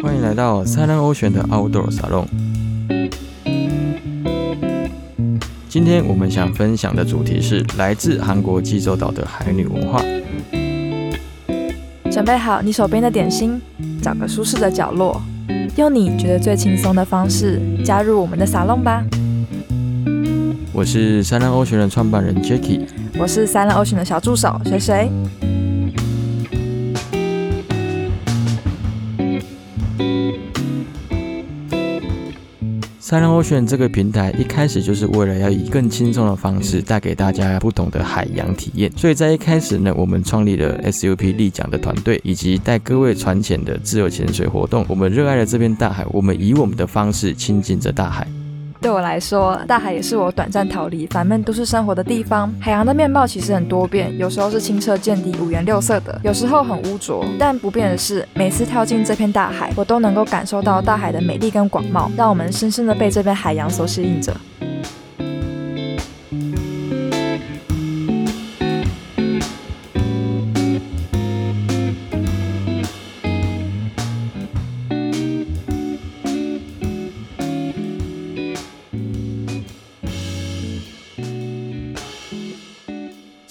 欢迎来到三浪欧选的 Outdoor Salon。今天我们想分享的主题是来自韩国济州岛的海女文化。准备好你手边的点心，找个舒适的角落，用你觉得最轻松的方式加入我们的沙龙吧。我是三浪欧选的创办人 Jacky，我是三浪 Ocean 的小助手水水。Siren ocean 这个平台一开始就是为了要以更轻松的方式带给大家不同的海洋体验，所以在一开始呢，我们创立了 SUP 立桨的团队，以及带各位船潜的自由潜水活动。我们热爱了这片大海，我们以我们的方式亲近着大海。对我来说，大海也是我短暂逃离烦闷都市生活的地方。海洋的面貌其实很多变，有时候是清澈见底、五颜六色的，有时候很污浊。但不变的是，每次跳进这片大海，我都能够感受到大海的美丽跟广袤，让我们深深的被这片海洋所吸引着。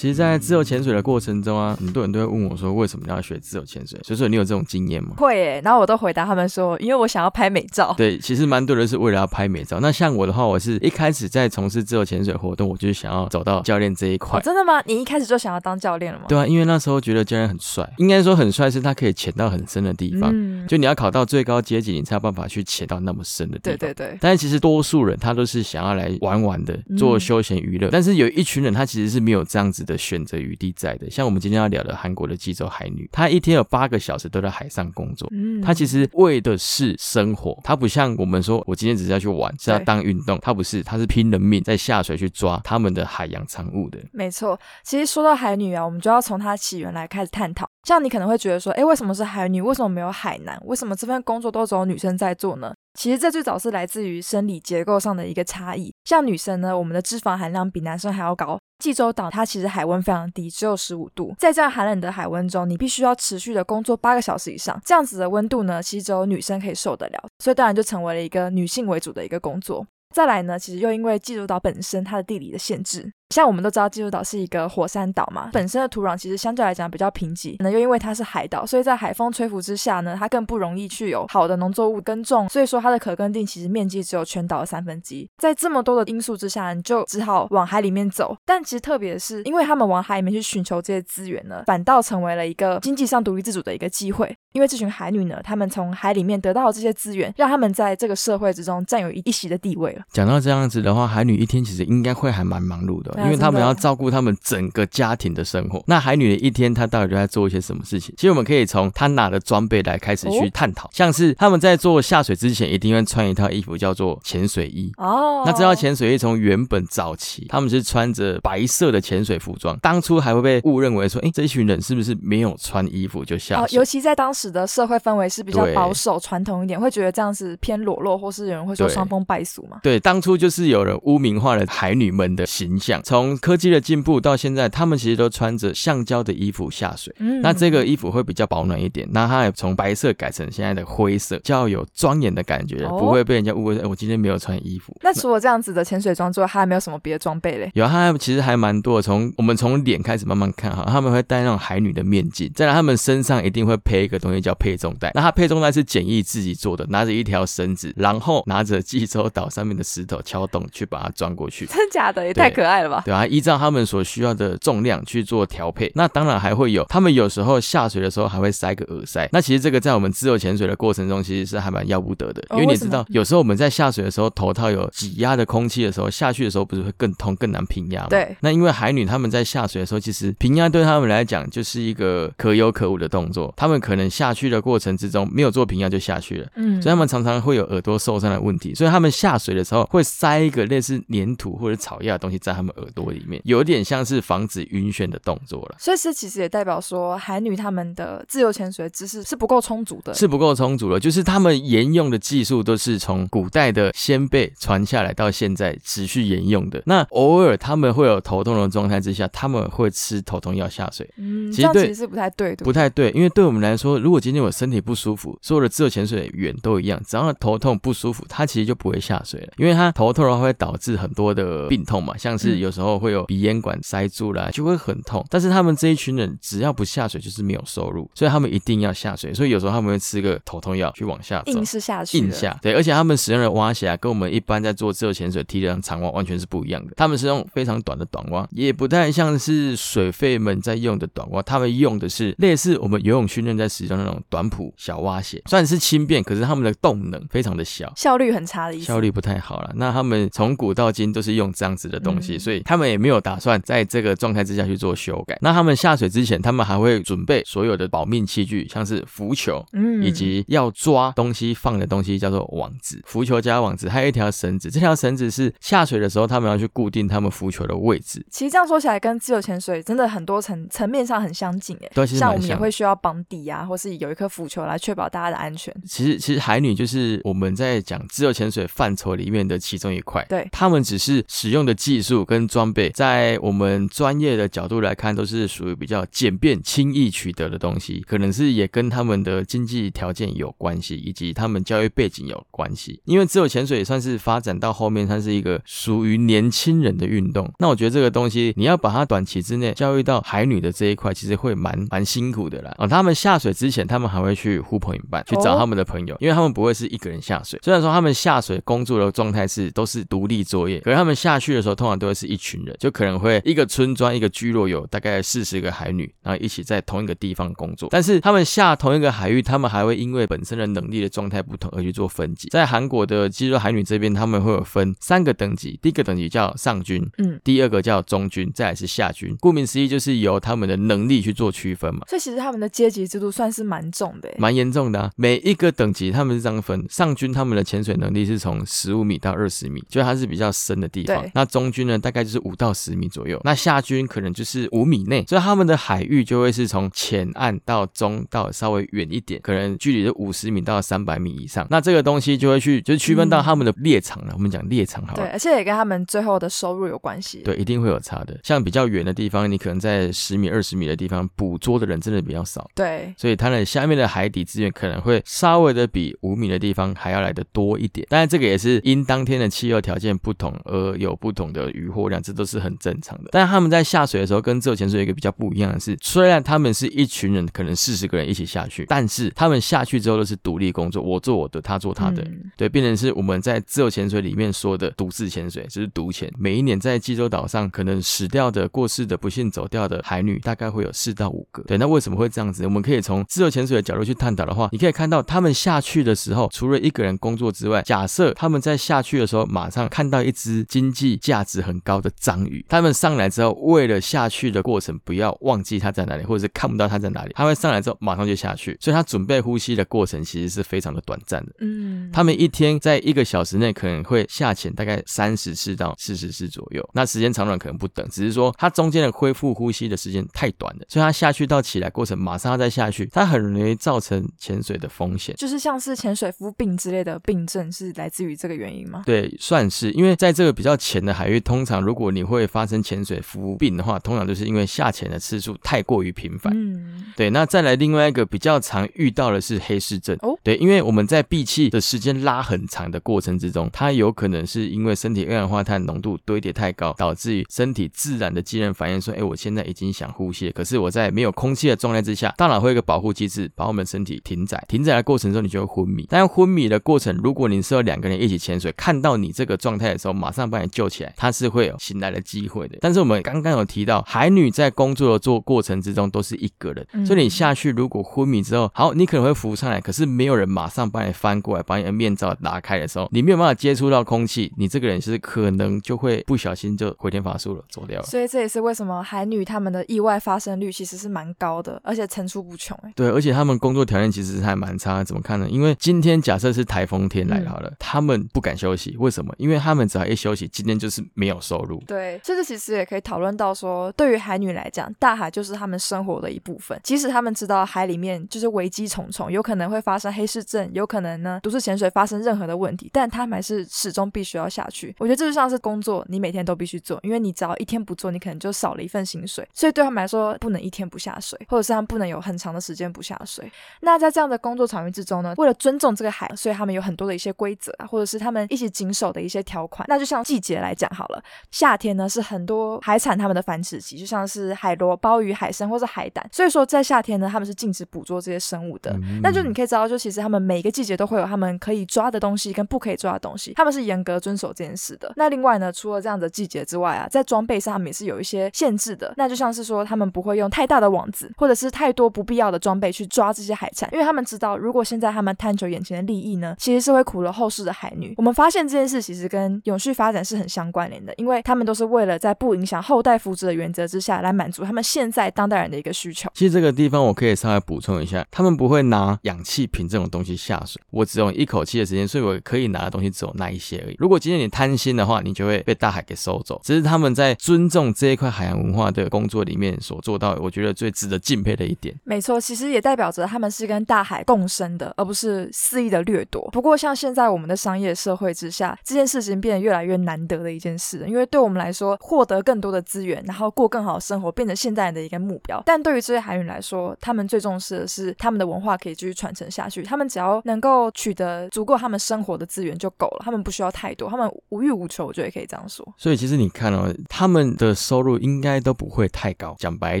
其实，在自由潜水的过程中啊，很多人都会问我说，为什么要学自由潜水？所以说，你有这种经验吗？会耶，然后我都回答他们说，因为我想要拍美照。对，其实蛮多人是为了要拍美照。那像我的话，我是一开始在从事自由潜水活动，我就是想要走到教练这一块。哦真的吗？你一开始就想要当教练了吗？对啊，因为那时候觉得教练很帅，应该说很帅是他可以潜到很深的地方。嗯，就你要考到最高阶级，你才有办法去潜到那么深的地方。对对对，但是其实多数人他都是想要来玩玩的，做嗯休闲娱乐。但是有一群人他其实是没有这样子的选择余地在的。像我们今天要聊的韩国的济州海女，她一天有八个小时都在海上工作。嗯她其实为的是生活，她不像我们说，我今天只是要去玩，是要当运动。她不是，她是拼了命在下水去抓他们的海洋产物的。没错，其实说到海女啊，我们就要从她起源来开始探讨。像你可能会觉得说，诶，为什么是海女？为什么没有海男？为什么这份工作都只有女生在做呢？其实这最早是来自于生理结构上的一个差异。像女生呢，我们的脂肪含量比男生还要高。济州岛它其实海温非常低，只有十五度。在这样寒冷的海温中，你必须要持续的工作八个小时以上，这样子的温度呢，其实只有女生可以受得了，所以当然就成为了一个女性为主的一个工作。再来呢，其实又因为济州岛本身它的地理的限制，像我们都知道济州岛是一个火山岛嘛，本身的土壤其实相对来讲比较贫瘠，那又因为它是海岛，所以在海风吹拂之下呢，它更不容易去有好的农作物耕种，所以说它的可耕地其实面积只有全岛的三分之一。在这么多的因素之下，你就只好往海里面走。但其实特别是，因为他们往海里面去寻求这些资源呢，反倒成为了一个经济上独立自主的一个机会。因为这群海女呢，她们从海里面得到的这些资源，让他们在这个社会之中占有一席的地位了。讲到这样子的话，海女一天其实应该会还蛮忙碌的，因为他们要照顾他们整个家庭的生活。那海女的一天，她到底都在做一些什么事情？其实我们可以从她拿的装备来开始去哦探讨，像是他们在做下水之前，一定会穿一套衣服，叫做潜水衣。哦，那这套潜水衣从原本早期，他们是穿着白色的潜水服装，当初还会被误认为说，哎，这一群人是不是没有穿衣服就下哦，水？尤其在当时的社会氛围是比较保守、传统一点，会觉得这样子偏裸露，或是有人会说伤风败俗嘛。对，当初就是有人污名化了海女们的形象。从科技的进步到现在，他们其实都穿着橡胶的衣服下水。嗯那这个衣服会比较保暖一点，那它也从白色改成现在的灰色，较有庄严的感觉，哦不会被人家误会。哎，我今天没有穿衣服。那除了这样子的潜水装之外，还有没有什么别的装备嘞？有，它其实还蛮多的。从我们从脸开始慢慢看哈，他们会戴那种海女的面镜，再来他们身上一定会配一个东西叫配重带。那它配重带是简易自己做的，拿着一条绳子，然后拿着济州岛上面的石头敲洞去把它装过去。真的假的？也太可爱了吧！对啊，依照他们所需要的重量去做调配。那当然还会有，他们有时候下水的时候还会塞个耳塞。那其实这个在我们自由潜水的过程中，其实是还蛮要不得的，因为你知道，有时候我们在下水的时候，头套有挤压的空气的时候，下去的时候不是会更痛、更难平压吗？对。那因为海女她们在下水的时候，其实平压对他们来讲就是一个可有可无的动作。他们可能下去的过程之中没有做平压就下去了。嗯所以他们常常会有耳朵受伤的问题，所以他们下水的时候会塞一个类似粘土或者草药的东西在他们耳朵里面，有点像是防止晕眩的动作了。所以这其实也代表说，海女她们的自由潜水知识是不够充足的，是不够充足的。就是他们沿用的技术都是从古代的先辈传下来，到现在持续沿用的。那偶尔他们会有头痛的状态之下，他们会吃头痛药下水。嗯，其实其实是不太对的，不太对，因为对我们来说，如果今天我身体不舒服，所有的自由潜水员都一样，只要头痛不舒服，他其实就不会下水了，因为他头痛的话会导致很多的病痛嘛，像是嗯有时候会有鼻咽管塞住了，就会很痛。但是他们这一群人只要不下水就是没有收入，所以他们一定要下水，所以有时候他们会吃个头痛药去往下走硬。是下去。硬下，对，而且他们使用的蛙鞋啊，跟我们一般在做自由潜水踢的长蛙完全是不一样的。他们是用非常短的短蛙，也不太像是水肺们在用的短蛙，他们用的是类似我们游泳训练在使用那种短蹼小蛙鞋，虽然是轻便，可是他们的动能非常的小。效率很差的意思。效率不太好了，那他们从古到今都是用这样子的东西，嗯所以他们也没有打算在这个状态之下去做修改。那他们下水之前，他们还会准备所有的保命器具，像是浮球，嗯以及要抓东西放的东西叫做网子，浮球加网子，还有一条绳子。这条绳子是下水的时候他们要去固定他们浮球的位置。其实这样说起来，跟自由潜水真的很多层层面上很相近诶。对。像我们也会需要绑底啊，或是有一颗浮球来确保大家的安全。其实，其实海女就是我们在讲自由潜水范畴里面的其中一块。对他们只是使用的技术跟装备，在我们专业的角度来看，都是属于比较简便、轻易取得的东西，可能是也跟他们的经济条件有关系，以及他们教育背景有关系。因为自由潜水也算是发展到后面，它是一个属于年轻人的运动。那我觉得这个东西，你要把它短期之内教育到海女的这一块，其实会蛮蛮辛苦的啦。哦，他们下水之前，他们还会去呼朋引伴，去找哦他们的朋友，因为他们不会是一个人下水。虽然说他们下水工作的状态是都是独立作业，可是他们下去的时候，通常都会是一群人，就可能会一个村庄、一个聚落有大概四十个海女，然后一起在同一个地方工作。但是他们下同一个海域，他们还会因为本身的能力的状态不同而去做分级。在韩国的肌肉海女这边，他们会有分三个等级，第一个等级叫上军，嗯，第二个叫中军，再来是下军。顾名思义，就是由他们的能力去做区分嘛。所以其实他们的阶级制度算是蛮重的。蛮严重的、啊，每一个等级他们是这样分，上军他们的潜水能力是从十五米到二十米，就它是比较深的地方。那中军呢，大概就是五到十米左右，那下军可能就是五米内，所以他们的海域就会是从浅岸到中到稍微远一点，可能距离是五十米到三百米以上。那这个东西就会去就是区分到他们的猎场了。我们讲猎场好了对，。而且也跟他们最后的收入有关系。对，一定会有差的。像比较远的地方，你可能在十米、二十米的地方捕捉的人真的比较少。对，所以它的下面的海底资源可能会稍微的比五米的地方还要来的多一点，当然这个也是因当天的气候条件不同而有不同的渔获量，这都是很正常的。但他们在下水的时候跟自由潜水有一个比较不一样的是，虽然他们是一群人，可能四十个人一起下去，但是他们下去之后都是独立工作，我做我的，他做他的。嗯对，变成是我们在自由潜水里面说的独自潜水，就是独潜。每一年在济州岛上，可能死掉的、过世的、不幸走掉的海女，大概会有四到五个。对，那为什么会这样子？我们可以从自由潜水的角度去探讨的话，你可以看到他们下去的时候，除了一个人工作之外，假设他们在下去的时候，马上看到一只经济价值很高的章鱼，他们上来之后，为了下去的过程不要忘记它在哪里，或者是看不到它在哪里，他会上来之后马上就下去，所以他准备呼吸的过程其实是非常的短暂的。嗯，他们一天在一个小时内可能会下潜大概三十次到四十次左右，那时间长短可能不等，只是说它中间的恢复呼吸的时间太短了，所以它下去到起来过程马上要再下去，它很容易造成潜水的风险。就是像是潜水夫病之类的病症是来自于这个原因吗？对，算是，因为在这个比较浅的海域，通常如果你会发生潜水服病的话，通常就是因为下潜的次数太过于频繁。嗯，对，那再来另外一个比较常遇到的是黑市症。哦对，因为我们在闭气的时间拉很长的过程之中，它有可能是因为身体二氧化碳浓度堆叠太高，导致于身体自然的机能反应说，哎，我现在已经想呼吸了，可是我在没有空气的状态之下，大脑会有一个保护机制，把我们身体停载。停载的过程中，你就会昏迷。但昏迷的过程，如果你是有两个人一起潜水，看到你这个状态的时候，马上把你救起来，它是会有醒来的机会的。但是我们刚刚有提到，海女在工作的做过程之中都是一个人，嗯所以你下去如果昏迷之后，好，你可能会浮上来，可是没有有人马上把你翻过来，把你的面罩打开的时候，你没有办法接触到空气，你这个人是可能就会不小心就回天乏术了，走掉了。所以这也是为什么海女她们的意外发生率其实是蛮高的，而且层出不穷。哎，对，而且他们工作条件其实还蛮差，怎么看呢？因为今天假设是台风天来好了，他们不敢休息，为什么？因为他们只要一休息，今天就是没有收对，甚至其实也可以讨论到说，对于海女来讲，大海就是他们生活的一部分。即使他们知道海里面就是危机重重，有可能会发生黑市症，有可能呢独自潜水发生任何的问题，但他们还是始终必须要下去。我觉得这就像是工作，你每天都必须做，因为你只要一天不做，你可能就少了一份薪水。所以对他们来说，不能一天不下水，或者是他们不能有很长的时间不下水。那在这样的工作场域之中呢，为了尊重这个海，所以他们有很多的一些规则啊，或者是他们一起谨守的一些条款。那就像季节来讲好了，夏天呢是很多海产它们的繁殖期，就像是海螺、鲍鱼、海参或是海胆。所以说在夏天呢，他们是禁止捕捉这些生物的。那就你可以知道，就其实他们每一个季节都会有他们可以抓的东西跟不可以抓的东西，他们是严格遵守这件事的。那另外呢，除了这样的季节之外啊，在装备上他们也是有一些限制的。那就像是说，他们不会用太大的网子，或者是太多不必要的装备去抓这些海产，因为他们知道，如果现在他们贪求眼前的利益呢，其实是会苦了后世的海女。我们发现这件事其实跟永续发展是很相关联的，因为他们都是为了在不影响后代福祉的原则之下来满足他们现在当代人的一个需求。其实这个地方我可以稍微补充一下，他们不会拿氧气瓶这种东西下水，我只用一口气的时间，所以我可以拿的东西只有那一些而已。如果今天你贪心的话，你就会被大海给收走。只是他们在尊重这一块海洋文化的工作里面所做到，我觉得最值得敬佩的一点。没错，其实也代表着他们是跟大海共生的，而不是肆意的掠夺。不过像现在我们的商业社会之下，这件事情变得越来越难得的一件事，因为对我们来说，获得更多的资源，然后过更好的生活，变成现代人的一个目标。但对于这些海员来说，他们最重视的是他们的文化可以继续传承下去。他们只要能够取得足够他们生活的资源就够了，他们不需要太多，他们无欲无求，我觉得可以这样说。所以其实你看哦，他们的收入应该都不会太高。讲白一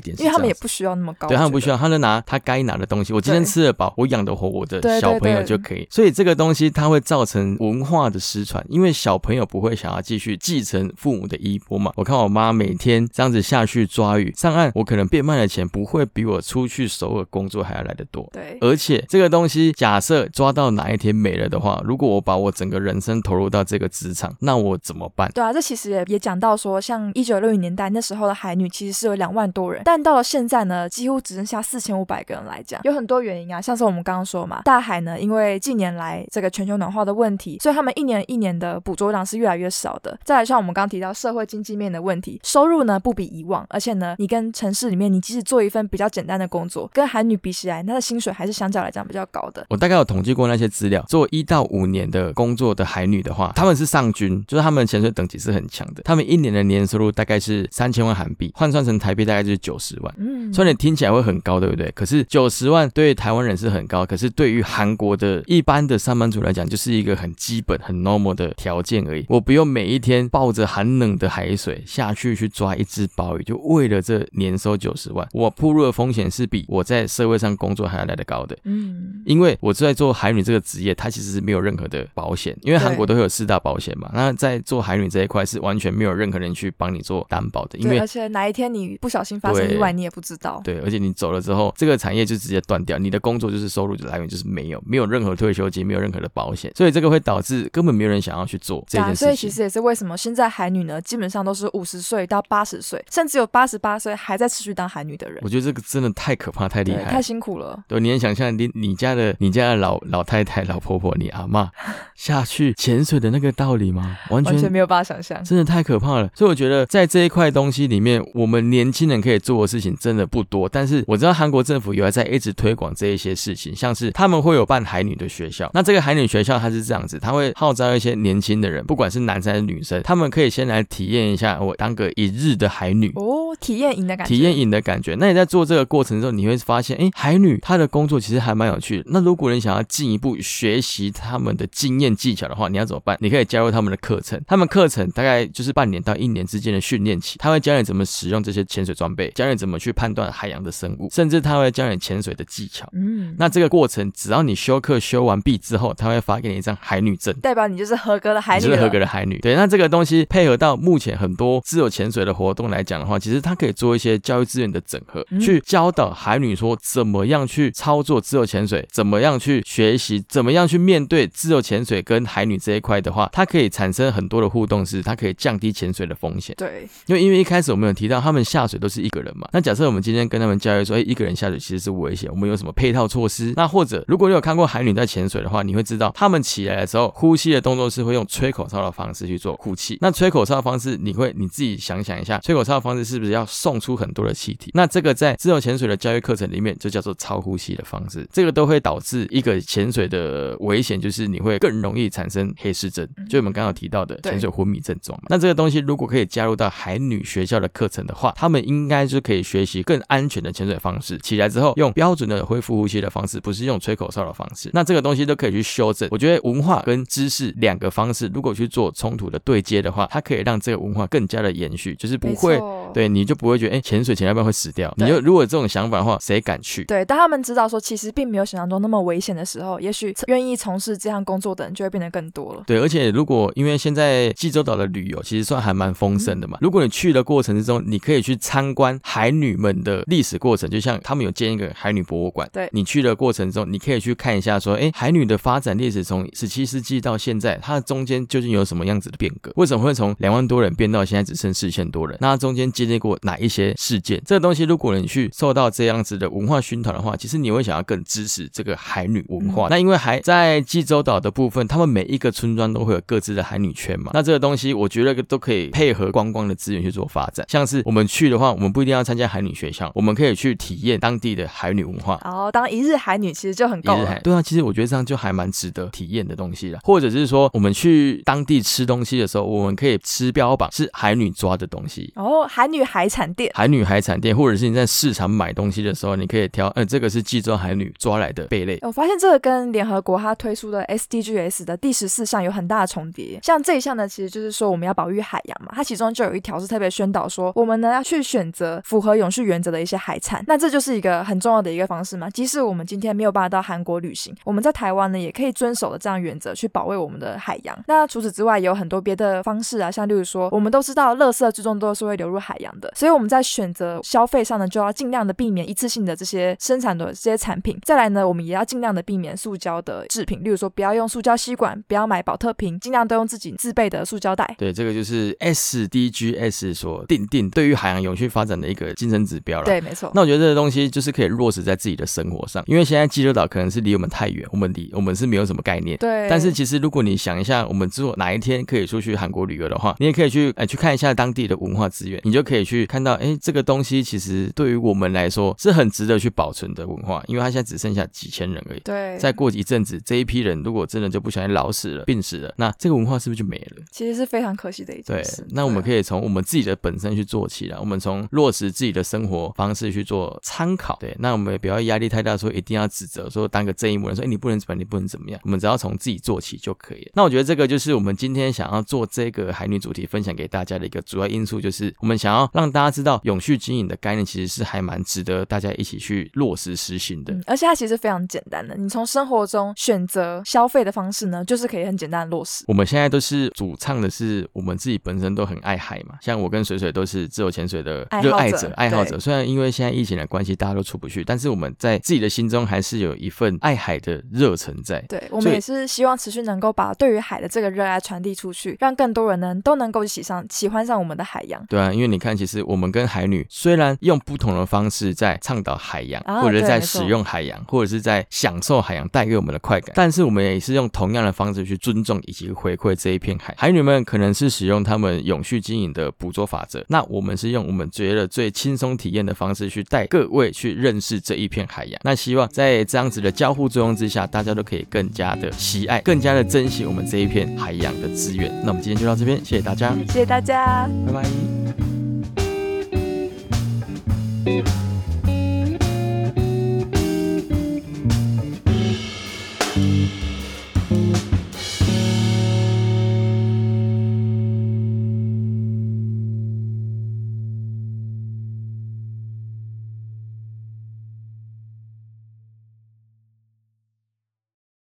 点，因为他们也不需要那么高，对他们不需要，他就拿他该拿的东西。我今天吃得饱，我养得活我的小朋友就可以。所以这个东西它会造成文化的失传，因为小朋友不会想要继续继承父母的衣钵嘛。我看我妈每天这样子下去抓鱼上岸，我可能变卖的钱不会比我出去首尔工作还要来得多。对，而且这个东西假设抓到哪一天没了的话，如果我把我整个人生投入到这个职场，那我怎么办？对啊，这其实也也讲到说，像一九六零年代那时候的海女其实是有两万多人，但到了现在呢，几乎只剩下四千五百个人来讲，有很多原因啊，像是我们刚刚说嘛，大海呢，因为近年来这个全球暖化的问题，所以他们一年一年的捕捉量是越来越少的。再来像我们刚刚提到社会经济面的问题，收入呢不比以往，而且呢，你跟城市里面你即使做一份比较简单的工作，跟韩女比起来，她的薪水还是相较来讲比较高的。我大概有统计过那些资料，做一到五年的工作的海女的话，他们是上军，就是他们的潜水等级是很强的，他们一年的年收入大概是三千万韩币，换算成台币大概就是九十万。嗯，虽然你听起来会很高，对不对？可是九十万对台湾人是很高，可是对于韩国的一般的上班族来讲，就是一个很基本、很 normal 的条件而已。我不用每一天抱着寒冷的海水下去去抓一只鲍鱼，就为了这年收九十万，我铺入的风险是比我在社会上工作还要来得高的。嗯，因为我在做海女这个职业，它其实是没有任何的保险，因为韩国都会有四大保险嘛。那在做海女这一块是完全没有任何人去帮你做担保的，因为而且哪一天你不小心发生意外，你也不知道。对，而且你走了之后，这个产业就直接断掉，你的工作就是收入的来源就是没有，没有任何退休金，没有任何的保险，所以这个会导致根本没有人想要去做这件事情。所以其实也是为什么现在海女呢，基本上都是五十岁到八十岁，甚至有八十八岁还在持续当海女的人。我觉得这个真的太可怕，太厉害，太辛苦了。对，你能想象你你家的你家的老老太太、老婆婆、你阿妈 下去潜水的那个道理吗？完全完全没有办法想象，真的太可怕了。所以我觉得在这一块东西里面，我们年轻人可以做的事情真的不多。但是我知道韩国政府有在一直推广这一些事情，像是他们会有办海女的学校。那这个海女学校它是这样子，他会号召一些年轻的人，不管是男生还是女生，他们可以先来体验一下我当个一日的海女哦，体验营的感觉，体验营的感觉。那你在做这个过程的时候，你会发现，哎，海女她的工作其实还蛮有趣的。那如果你想要进一步学习他们的经验技巧的话，你要怎么办？你可以加入他们的课程，他们课程大概就是半年到一年之间的训练期，他会教你怎么使用这些潜水装备，教你怎么去判断海洋的生物，甚至他会教你潜水的技巧。嗯，那这个过程只要你修课修完毕之后，他会发给你一张海女证，代表你就是合格的海女，就是合格的海女。对，那这个东西配合到目前很多自由潜水的活动来讲的话，其实它可以做一些教育资源的整合，去教导海女说怎么样去操作自由潜水，怎么么样去学习，怎么样去面对自由潜水跟海女这一块的话，它可以产生很多的互动，是它可以降低潜水的风险。对，因为因为一开始我们有提到，他们下水都是一个人嘛。那假设我们今天跟他们教育说，哎，一个人下水其实是危险，我们有什么配套措施？那或者如果你有看过海女在潜水的话，你会知道，他们起来的时候呼吸的动作是会用吹口哨的方式去做呼气。那吹口哨的方式，你会你自己想想一下，吹口哨的方式是不是要送出很多的气体？那这个在自由潜水的教育课程里面就叫做超呼吸的方式，这个都会导致一个潜水的危险，就是你会更容易产生黑湿症，就我们刚刚提到的潜水昏迷症状。那这个东西如果可以加入到海女学校的课程的话，他们应该是可以学习更安全的潜水方式。起来之后用标准的恢复呼吸的方式，不是用吹口哨的方式。那这个东西都可以去修正。我觉得文化跟知识两个方式，如果去做冲突的对接的话，它可以让这个文化更加的延续，就是不会对你就不会觉得哎潜水潜要不然会死掉。你就如果这种想法的话，谁敢去？对，当他们知道说其实并没有想象中那么危险的时候，也许愿意从事这项工作的人就会变得更多了。对，而且如果因为现在济州岛的旅游其实算还蛮丰盛的嘛，如果你去的过程之中，你可以去参观海女们的历史过程，就像他们有建一个海女博物馆。对，你去的过程中，你可以去看一下说，哎，海女的发展历史从十七世纪到现在，它的中间究竟有什么样子的变革？为什么会从两万多人变到现在只剩四千多人？那中间经历过哪一些事件？这个东西，如果你去受到这样子的文化熏陶的话，其实你会想要更支持这个海女文化。那因为还在济州岛的部分，他们每一个村庄都会有各自的海女圈嘛。那这个东西，我觉得都可以配合观光的资源去做发展。像是我们去的话，我们不一定要参加海女学校，我们可以去体验当地的海女文化。哦当一日海女其实就很够了。对啊，其实我觉得这样就还蛮值得体验的东西了。或者是说，我们去当地吃东西的时候，我们可以吃标榜是海女抓的东西。哦，海女海产店，海女海产店，或者是你在市场买东西的时候，你可以挑，嗯，这个是济州海女抓来的贝类。我发现这个跟联合国它推出的 SDGs 的第十四项有很大的重叠。像这一项呢，其实就是说我们要保育海洋嘛，它其中就有一条是特别宣导说，我们呢要去选择符合永续原则的一些海产。那这就是一个很重要的一个方式嘛。即使我们今天没有办法到韩国旅行，我们在台湾呢也可以遵守的这样原则去保卫我们的海洋。那除此之外，也有很多别的方式啊，像例如说，我们都知道，垃圾最终都是会流入海洋的，所以我们在选择消费上呢，就要尽量的避免一次性的这些生产的这些产品。再来呢，我们也要尽量的避免塑胶的制品，例如说，不要用塑胶吸管，不要买保特瓶，尽量都用自己自备的塑胶袋。对，这个就是 SDGs 所定定对于海洋永续发展的一个精神指标了。对，没错。那我觉得这个东西就是可以落实在自己的生活上，因为现在济州岛可能是离我们太远，我们离我们是没有什么概念。对。但是其实如果你想一下，我们之后哪一天可以出去韩国旅游的话，你也可以去哎去看一下当地的文化资源，你就可以去看到哎这个东西其实对于我们来说是很值得去保存的文化，因为它现在只剩下几千人而已。对。再过一阵子，这一批人如果真的就不小心老死了、病死了，那这个文化是不是就没了？其实是非常可惜的一件事。对。那我们可以从我们自己的本身去做起来，我们从落实自己的生活方式去做参考。对。那我们也不要压力太大，说一定要指责，说当个正义魔人，说哎你不能怎么，你不能怎么样。我们只要从自己做起就可以了。那我觉得这个就是我们今天想要做这个海女主题分享给大家的一个主要因素，就是我们想要让大家知道永续经营的概念其实是还蛮值得大家一起去落实实行的。而且它其实非常简单的，你从生活中选择消费的方式呢，就是可以很简单的落实。我们现在都是主唱的是我们自己本身都很爱海嘛，像我跟水水都是自由潜水的热爱者、爱好者。虽然因为现在疫情的关系，大家都出不去，但是我们在自己的心中还是有一份爱海的热忱在。对，我们也是希望持续能够把对于海的这个热爱传递出去，让更多人呢都能够喜上喜欢上我们的海洋。对啊，因为你看，其实我们跟海女虽然用不同的方式在倡导海洋，或者在使用海洋，或者是在享受海洋带给我们的快感，但是我们也是用同样的方式去尊重以及回馈这一片海。海女们可能是使用他们永续经营的捕捉法则，那我们是用我们觉得最轻松体验的方式去带各位去认识这一片海洋。那希望在这样子的交互作用之下，大家都可以更加的喜爱，更加的珍惜我们这一片海洋的资源。那我们今天就到这边，谢谢大家，谢谢大家，拜拜。